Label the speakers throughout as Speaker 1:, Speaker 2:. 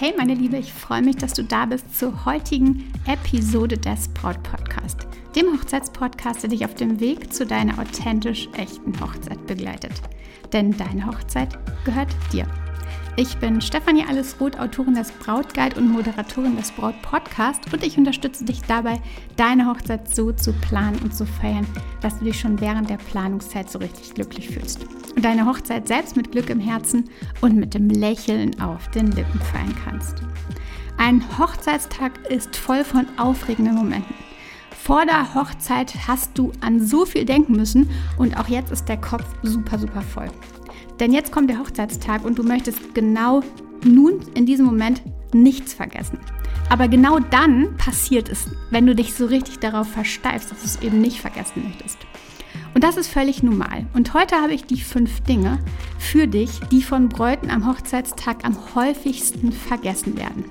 Speaker 1: Hey meine Liebe, ich freue mich, dass du da bist zur heutigen Episode des Braut Podcast, dem Hochzeitspodcast, der dich auf dem Weg zu deiner authentisch echten Hochzeit begleitet. Denn deine Hochzeit gehört dir. Ich bin Stefanie Allesroth, Autorin des Brautguide und Moderatorin des Braut Podcast und ich unterstütze dich dabei, deine Hochzeit so zu planen und zu feiern, dass du dich schon während der Planungszeit so richtig glücklich fühlst. Und deine Hochzeit selbst mit Glück im Herzen und mit dem Lächeln auf den Lippen feiern kannst. Ein Hochzeitstag ist voll von aufregenden Momenten. Vor der Hochzeit hast du an so viel denken müssen und auch jetzt ist der Kopf super, super voll. Denn jetzt kommt der Hochzeitstag und du möchtest genau nun in diesem Moment nichts vergessen. Aber genau dann passiert es, wenn du dich so richtig darauf versteifst, dass du es eben nicht vergessen möchtest. Und das ist völlig normal. Und heute habe ich die fünf Dinge für dich, die von Bräuten am Hochzeitstag am häufigsten vergessen werden.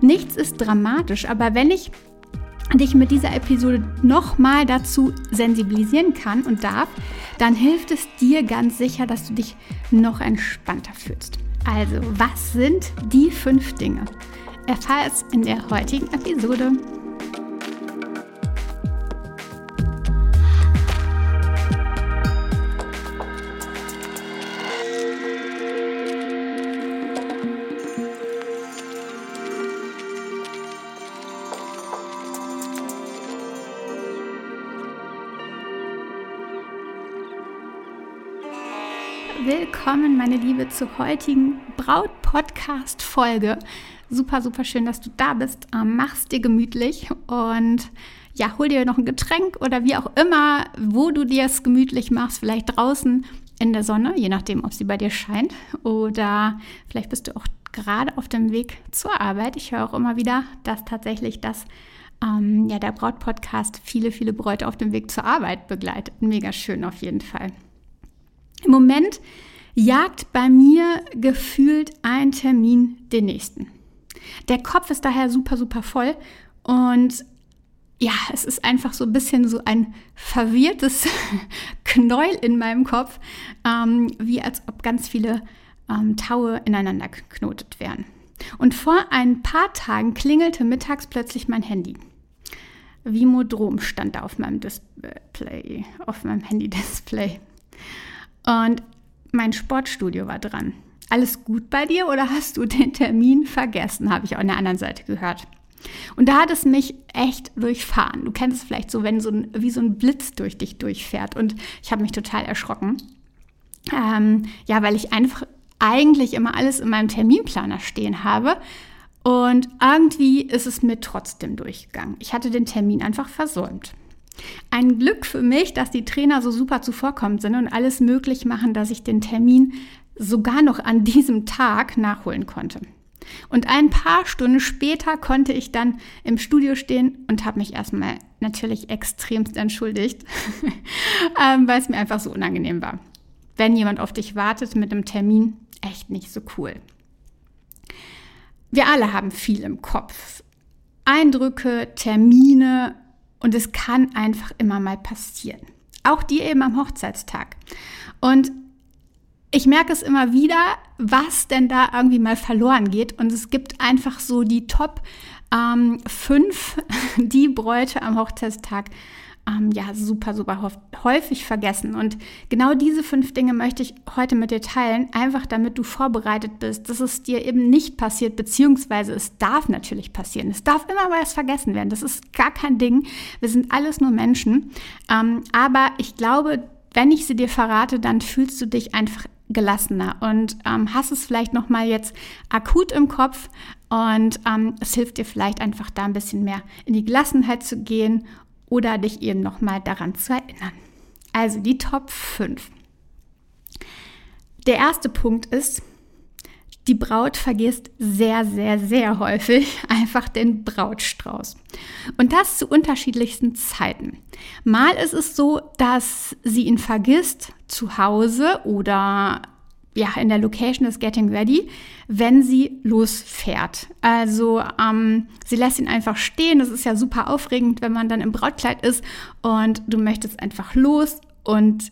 Speaker 1: Nichts ist dramatisch, aber wenn ich dich mit dieser Episode nochmal dazu sensibilisieren kann und darf, dann hilft es dir ganz sicher, dass du dich noch entspannter fühlst. Also, was sind die fünf Dinge? Erfahr es in der heutigen Episode. Willkommen, meine Liebe, zur heutigen Braut-Podcast-Folge. Super, super schön, dass du da bist. Ähm, mach's dir gemütlich und ja, hol dir noch ein Getränk oder wie auch immer, wo du dir es gemütlich machst. Vielleicht draußen in der Sonne, je nachdem, ob sie bei dir scheint. Oder vielleicht bist du auch gerade auf dem Weg zur Arbeit. Ich höre auch immer wieder, dass tatsächlich das ähm, ja, der Braut-Podcast viele, viele Bräute auf dem Weg zur Arbeit begleitet. Mega schön auf jeden Fall. Im Moment jagt bei mir gefühlt ein Termin den nächsten. Der Kopf ist daher super, super voll und ja, es ist einfach so ein bisschen so ein verwirrtes Knäuel in meinem Kopf, ähm, wie als ob ganz viele ähm, Taue ineinander geknotet wären. Und vor ein paar Tagen klingelte mittags plötzlich mein Handy. Vimodrom stand da auf meinem Display, auf meinem Handy-Display. Und mein Sportstudio war dran. Alles gut bei dir oder hast du den Termin vergessen, habe ich auch an der anderen Seite gehört. Und da hat es mich echt durchfahren. Du kennst es vielleicht so, wenn so ein, wie so ein Blitz durch dich durchfährt. Und ich habe mich total erschrocken. Ähm, ja, weil ich einfach eigentlich immer alles in meinem Terminplaner stehen habe. Und irgendwie ist es mir trotzdem durchgegangen. Ich hatte den Termin einfach versäumt. Ein Glück für mich, dass die Trainer so super zuvorkommend sind und alles möglich machen, dass ich den Termin sogar noch an diesem Tag nachholen konnte. Und ein paar Stunden später konnte ich dann im Studio stehen und habe mich erstmal natürlich extremst entschuldigt, ähm, weil es mir einfach so unangenehm war. Wenn jemand auf dich wartet mit einem Termin, echt nicht so cool. Wir alle haben viel im Kopf. Eindrücke, Termine, und es kann einfach immer mal passieren. Auch dir eben am Hochzeitstag. Und ich merke es immer wieder, was denn da irgendwie mal verloren geht. Und es gibt einfach so die Top 5, ähm, die Bräute am Hochzeitstag ähm, ja super, super häufig vergessen. Und genau diese fünf Dinge möchte ich heute mit dir teilen, einfach damit du vorbereitet bist, dass es dir eben nicht passiert, beziehungsweise es darf natürlich passieren. Es darf immer mal was vergessen werden. Das ist gar kein Ding. Wir sind alles nur Menschen. Ähm, aber ich glaube, wenn ich sie dir verrate, dann fühlst du dich einfach gelassener und ähm, hast es vielleicht noch mal jetzt akut im Kopf und ähm, es hilft dir vielleicht einfach da ein bisschen mehr in die Gelassenheit zu gehen oder dich eben nochmal daran zu erinnern. Also die Top 5. Der erste Punkt ist, die Braut vergisst sehr, sehr, sehr häufig einfach den Brautstrauß. Und das zu unterschiedlichsten Zeiten. Mal ist es so, dass sie ihn vergisst zu Hause oder ja, in der Location ist Getting Ready, wenn sie losfährt. Also ähm, sie lässt ihn einfach stehen. Das ist ja super aufregend, wenn man dann im Brautkleid ist und du möchtest einfach los und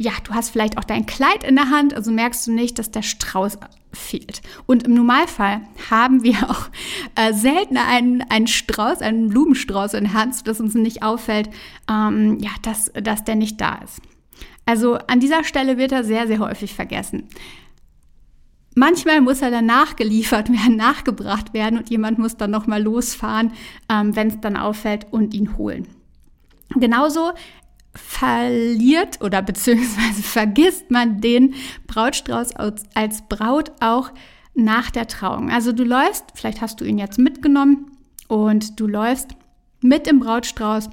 Speaker 1: ja, du hast vielleicht auch dein Kleid in der Hand, also merkst du nicht, dass der Strauß fehlt. Und im Normalfall haben wir auch äh, seltener einen, einen Strauß, einen Blumenstrauß in der Hand, sodass uns nicht auffällt, ähm, ja, dass, dass der nicht da ist. Also an dieser Stelle wird er sehr, sehr häufig vergessen. Manchmal muss er dann nachgeliefert werden, nachgebracht werden und jemand muss dann nochmal losfahren, ähm, wenn es dann auffällt und ihn holen. Genauso verliert oder beziehungsweise vergisst man den Brautstrauß als Braut auch nach der Trauung. Also du läufst, vielleicht hast du ihn jetzt mitgenommen und du läufst mit dem Brautstrauß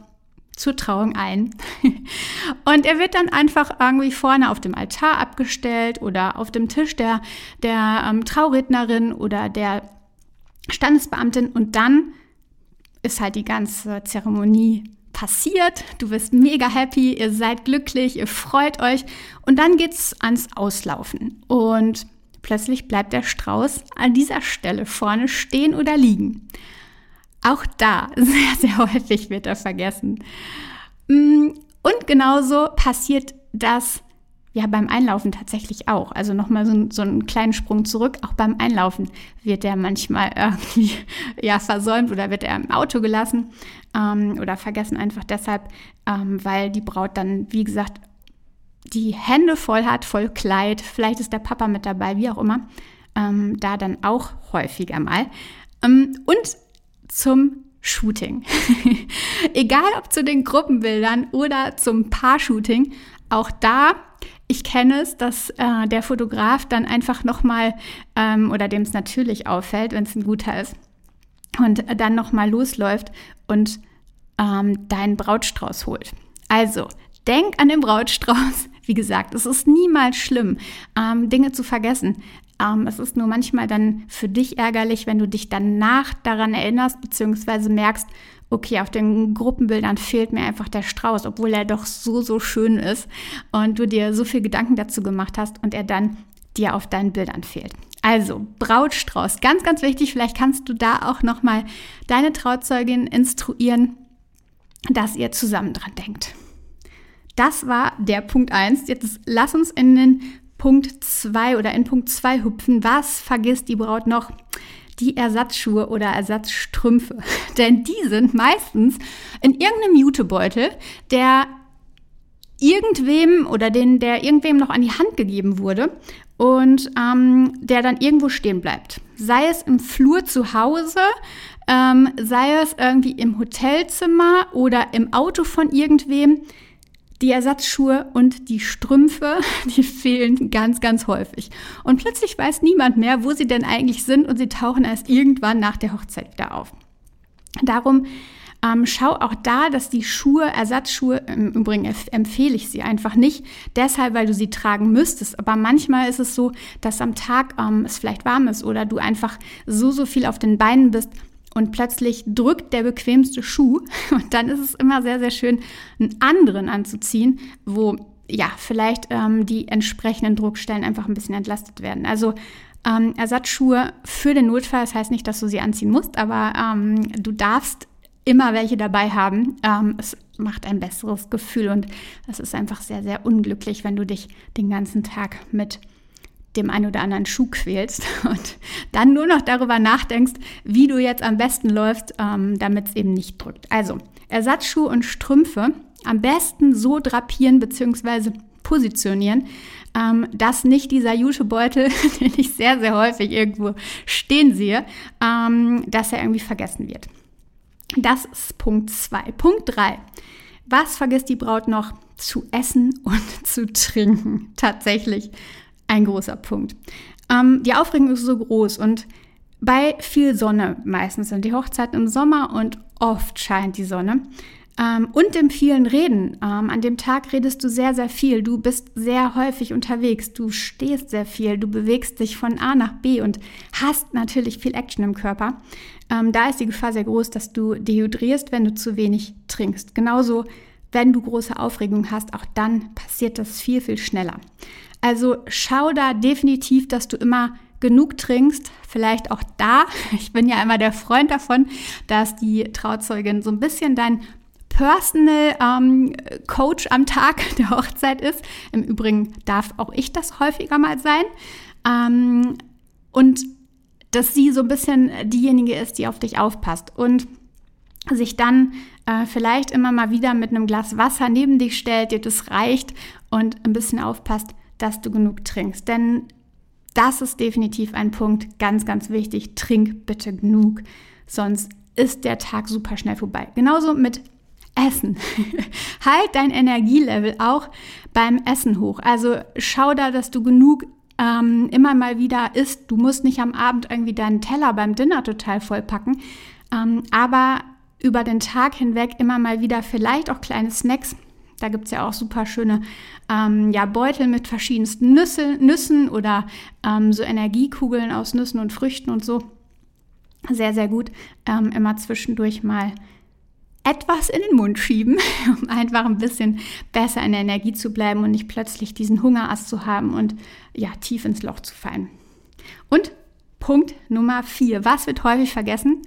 Speaker 1: zur Trauung ein. Und er wird dann einfach irgendwie vorne auf dem Altar abgestellt oder auf dem Tisch der, der ähm, Traurednerin oder der Standesbeamtin und dann ist halt die ganze Zeremonie passiert, du bist mega happy, ihr seid glücklich, ihr freut euch und dann geht's ans Auslaufen und plötzlich bleibt der Strauß an dieser Stelle vorne stehen oder liegen. Auch da sehr, sehr häufig wird er vergessen. Mm, und genauso passiert das ja beim Einlaufen tatsächlich auch. Also nochmal so, so einen kleinen Sprung zurück. Auch beim Einlaufen wird er manchmal irgendwie ja, versäumt oder wird er im Auto gelassen ähm, oder vergessen einfach deshalb, ähm, weil die Braut dann, wie gesagt, die Hände voll hat, voll Kleid. Vielleicht ist der Papa mit dabei, wie auch immer. Ähm, da dann auch häufiger mal. Ähm, und zum Shooting. Egal ob zu den Gruppenbildern oder zum Paar-Shooting, auch da ich kenne es, dass äh, der Fotograf dann einfach nochmal, ähm, oder dem es natürlich auffällt, wenn es ein guter ist, und dann nochmal losläuft und ähm, deinen Brautstrauß holt. Also, denk an den Brautstrauß. Wie gesagt, es ist niemals schlimm, ähm, Dinge zu vergessen. Ähm, es ist nur manchmal dann für dich ärgerlich, wenn du dich danach daran erinnerst, beziehungsweise merkst, okay, auf den Gruppenbildern fehlt mir einfach der Strauß, obwohl er doch so, so schön ist und du dir so viel Gedanken dazu gemacht hast und er dann dir auf deinen Bildern fehlt. Also, Brautstrauß, ganz, ganz wichtig. Vielleicht kannst du da auch nochmal deine Trauzeugin instruieren, dass ihr zusammen dran denkt. Das war der Punkt 1. Jetzt lass uns in den Punkt 2 oder in Punkt 2 hüpfen. Was vergisst die Braut noch? Die Ersatzschuhe oder Ersatzstrümpfe. Denn die sind meistens in irgendeinem Jutebeutel, der irgendwem oder den, der irgendwem noch an die Hand gegeben wurde und ähm, der dann irgendwo stehen bleibt. Sei es im Flur zu Hause, ähm, sei es irgendwie im Hotelzimmer oder im Auto von irgendwem die Ersatzschuhe und die Strümpfe, die fehlen ganz, ganz häufig. Und plötzlich weiß niemand mehr, wo sie denn eigentlich sind und sie tauchen erst irgendwann nach der Hochzeit wieder auf. Darum ähm, schau auch da, dass die Schuhe, Ersatzschuhe, im Übrigen empfehle ich sie einfach nicht, deshalb, weil du sie tragen müsstest. Aber manchmal ist es so, dass am Tag ähm, es vielleicht warm ist oder du einfach so, so viel auf den Beinen bist, und plötzlich drückt der bequemste Schuh und dann ist es immer sehr, sehr schön, einen anderen anzuziehen, wo ja vielleicht ähm, die entsprechenden Druckstellen einfach ein bisschen entlastet werden. Also ähm, Ersatzschuhe für den Notfall, das heißt nicht, dass du sie anziehen musst, aber ähm, du darfst immer welche dabei haben. Ähm, es macht ein besseres Gefühl und es ist einfach sehr, sehr unglücklich, wenn du dich den ganzen Tag mit dem einen oder anderen Schuh quälst und dann nur noch darüber nachdenkst, wie du jetzt am besten läufst, ähm, damit es eben nicht drückt. Also Ersatzschuhe und Strümpfe am besten so drapieren bzw. positionieren, ähm, dass nicht dieser Jutebeutel, den ich sehr, sehr häufig irgendwo stehen sehe, ähm, dass er irgendwie vergessen wird. Das ist Punkt 2. Punkt 3. Was vergisst die Braut noch? Zu essen und zu trinken. Tatsächlich ein großer Punkt. Ähm, die Aufregung ist so groß und bei viel Sonne meistens sind die Hochzeiten im Sommer und oft scheint die Sonne. Ähm, und dem vielen Reden. Ähm, an dem Tag redest du sehr, sehr viel. Du bist sehr häufig unterwegs. Du stehst sehr viel. Du bewegst dich von A nach B und hast natürlich viel Action im Körper. Ähm, da ist die Gefahr sehr groß, dass du dehydrierst, wenn du zu wenig trinkst. Genauso, wenn du große Aufregung hast, auch dann passiert das viel, viel schneller. Also schau da definitiv, dass du immer genug trinkst. Vielleicht auch da. Ich bin ja immer der Freund davon, dass die Trauzeugin so ein bisschen dein Personal ähm, Coach am Tag der Hochzeit ist. Im Übrigen darf auch ich das häufiger mal sein. Ähm, und dass sie so ein bisschen diejenige ist, die auf dich aufpasst und sich dann äh, vielleicht immer mal wieder mit einem Glas Wasser neben dich stellt, dir das reicht und ein bisschen aufpasst, dass du genug trinkst. Denn das ist definitiv ein Punkt, ganz, ganz wichtig. Trink bitte genug, sonst ist der Tag super schnell vorbei. Genauso mit Essen. halt dein Energielevel auch beim Essen hoch. Also schau da, dass du genug ähm, immer mal wieder isst. Du musst nicht am Abend irgendwie deinen Teller beim Dinner total vollpacken, ähm, aber über den Tag hinweg immer mal wieder vielleicht auch kleine Snacks. Da gibt es ja auch super schöne ähm, ja, Beutel mit verschiedensten Nüsse, Nüssen oder ähm, so Energiekugeln aus Nüssen und Früchten und so. Sehr, sehr gut. Ähm, immer zwischendurch mal etwas in den Mund schieben, um einfach ein bisschen besser in der Energie zu bleiben und nicht plötzlich diesen Hungerass zu haben und ja, tief ins Loch zu fallen. Und Punkt Nummer vier. Was wird häufig vergessen?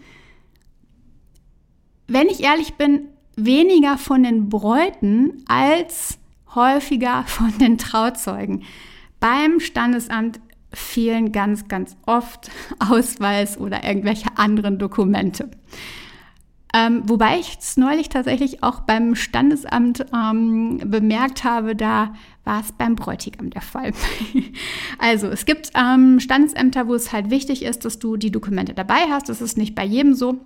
Speaker 1: Wenn ich ehrlich bin, weniger von den Bräuten als häufiger von den Trauzeugen. Beim Standesamt fehlen ganz, ganz oft Ausweis oder irgendwelche anderen Dokumente. Ähm, wobei ich es neulich tatsächlich auch beim Standesamt ähm, bemerkt habe, da war es beim Bräutigam der Fall. also es gibt ähm, Standesämter, wo es halt wichtig ist, dass du die Dokumente dabei hast. Das ist nicht bei jedem so.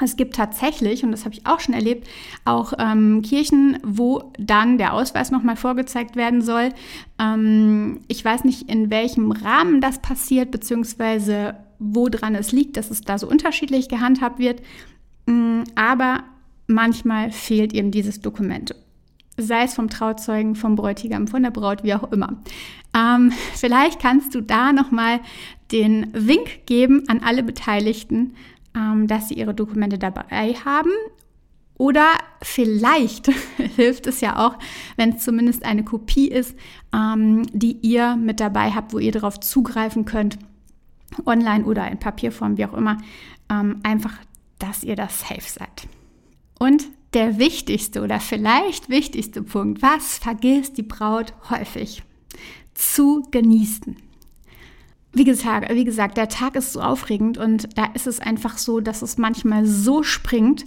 Speaker 1: Es gibt tatsächlich, und das habe ich auch schon erlebt, auch ähm, Kirchen, wo dann der Ausweis nochmal vorgezeigt werden soll. Ähm, ich weiß nicht, in welchem Rahmen das passiert, beziehungsweise woran es liegt, dass es da so unterschiedlich gehandhabt wird. Mm, aber manchmal fehlt eben dieses Dokument. Sei es vom Trauzeugen, vom Bräutigam, von der Braut, wie auch immer. Ähm, vielleicht kannst du da nochmal den Wink geben an alle Beteiligten, ähm, dass sie ihre Dokumente dabei haben. Oder vielleicht hilft es ja auch, wenn es zumindest eine Kopie ist, ähm, die ihr mit dabei habt, wo ihr darauf zugreifen könnt, online oder in Papierform, wie auch immer, ähm, einfach dass ihr das safe seid. Und der wichtigste oder vielleicht wichtigste Punkt, was vergisst die Braut häufig? Zu genießen. Wie gesagt, wie gesagt, der Tag ist so aufregend und da ist es einfach so, dass es manchmal so springt,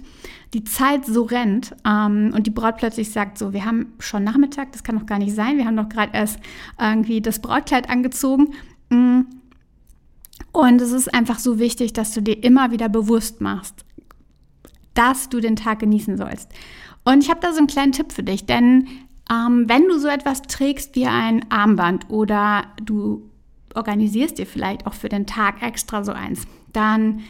Speaker 1: die Zeit so rennt ähm, und die Braut plötzlich sagt so, wir haben schon Nachmittag, das kann doch gar nicht sein, wir haben doch gerade erst irgendwie das Brautkleid angezogen. Mm, und es ist einfach so wichtig, dass du dir immer wieder bewusst machst, dass du den Tag genießen sollst. Und ich habe da so einen kleinen Tipp für dich, denn ähm, wenn du so etwas trägst wie ein Armband oder du organisierst dir vielleicht auch für den Tag extra so eins, dann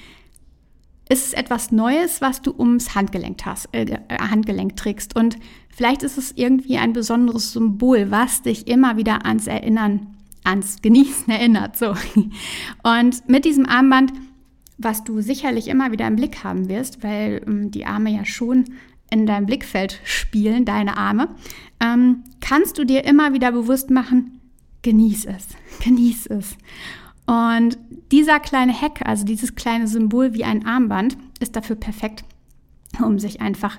Speaker 1: ist es etwas Neues, was du ums Handgelenk, hast, äh, Handgelenk trägst. Und vielleicht ist es irgendwie ein besonderes Symbol, was dich immer wieder ans Erinnern ans Genießen erinnert. So. Und mit diesem Armband, was du sicherlich immer wieder im Blick haben wirst, weil ähm, die Arme ja schon in deinem Blickfeld spielen, deine Arme, ähm, kannst du dir immer wieder bewusst machen, genieß es, genieß es. Und dieser kleine Hack, also dieses kleine Symbol wie ein Armband, ist dafür perfekt, um sich einfach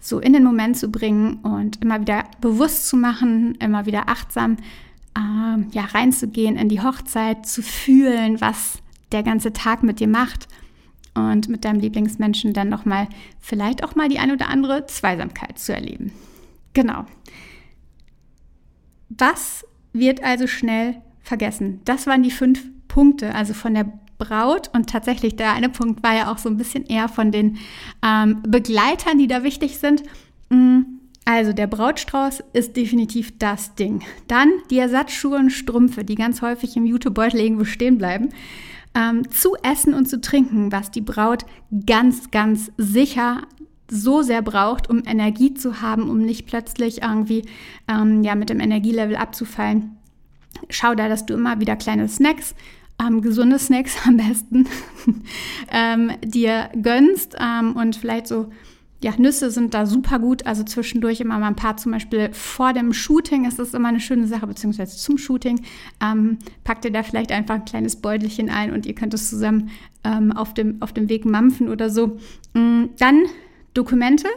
Speaker 1: so in den Moment zu bringen und immer wieder bewusst zu machen, immer wieder achtsam äh, ja, reinzugehen in die Hochzeit, zu fühlen, was der ganze Tag mit dir macht und mit deinem Lieblingsmenschen dann nochmal vielleicht auch mal die ein oder andere Zweisamkeit zu erleben. Genau. Was wird also schnell vergessen? Das waren die fünf Punkte, also von der Braut und tatsächlich der eine Punkt war ja auch so ein bisschen eher von den ähm, Begleitern, die da wichtig sind. Mhm also der Brautstrauß ist definitiv das Ding. Dann die Ersatzschuhe und Strümpfe, die ganz häufig im Jutebeutel irgendwo stehen bleiben. Ähm, zu essen und zu trinken, was die Braut ganz, ganz sicher so sehr braucht, um Energie zu haben, um nicht plötzlich irgendwie ähm, ja, mit dem Energielevel abzufallen. Schau da, dass du immer wieder kleine Snacks, ähm, gesunde Snacks am besten, ähm, dir gönnst ähm, und vielleicht so ja, Nüsse sind da super gut. Also zwischendurch immer mal ein paar, zum Beispiel vor dem Shooting ist das immer eine schöne Sache, beziehungsweise zum Shooting. Ähm, packt ihr da vielleicht einfach ein kleines Beutelchen ein und ihr könnt es zusammen ähm, auf, dem, auf dem Weg mampfen oder so. Mm, dann Dokumente.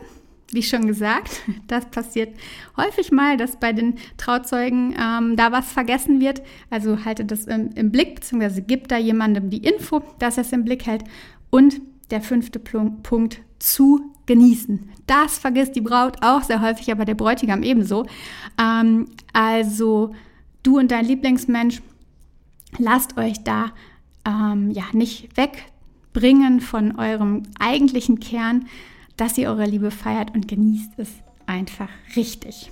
Speaker 1: wie schon gesagt, das passiert häufig mal, dass bei den Trauzeugen ähm, da was vergessen wird. Also haltet das im, im Blick, beziehungsweise gibt da jemandem die Info, dass er es im Blick hält. Und der fünfte Punkt, zu genießen. Das vergisst die Braut auch sehr häufig, aber der Bräutigam ebenso. Ähm, also du und dein Lieblingsmensch, lasst euch da ähm, ja nicht wegbringen von eurem eigentlichen Kern, dass ihr eure Liebe feiert und genießt es einfach richtig.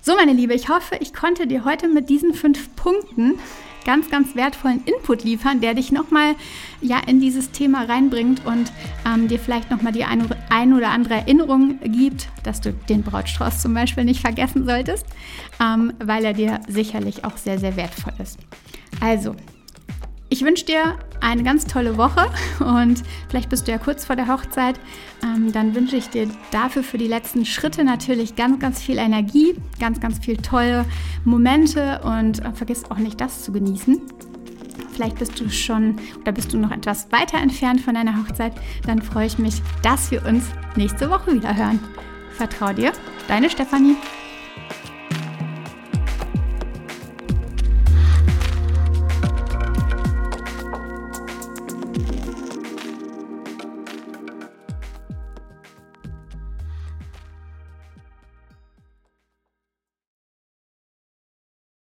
Speaker 1: So, meine Liebe, ich hoffe, ich konnte dir heute mit diesen fünf Punkten ganz, ganz wertvollen Input liefern, der dich nochmal ja, in dieses Thema reinbringt und ähm, dir vielleicht nochmal die ein, ein oder andere Erinnerung gibt, dass du den Brautstrauß zum Beispiel nicht vergessen solltest, ähm, weil er dir sicherlich auch sehr, sehr wertvoll ist. Also, ich wünsche dir eine ganz tolle Woche und vielleicht bist du ja kurz vor der Hochzeit. Ähm, dann wünsche ich dir dafür für die letzten Schritte natürlich ganz, ganz viel Energie, ganz, ganz viel tolle Momente und äh, vergiss auch nicht das zu genießen. Vielleicht bist du schon oder bist du noch etwas weiter entfernt von deiner Hochzeit. Dann freue ich mich, dass wir uns nächste Woche wieder hören. Vertrau dir, deine Stefanie.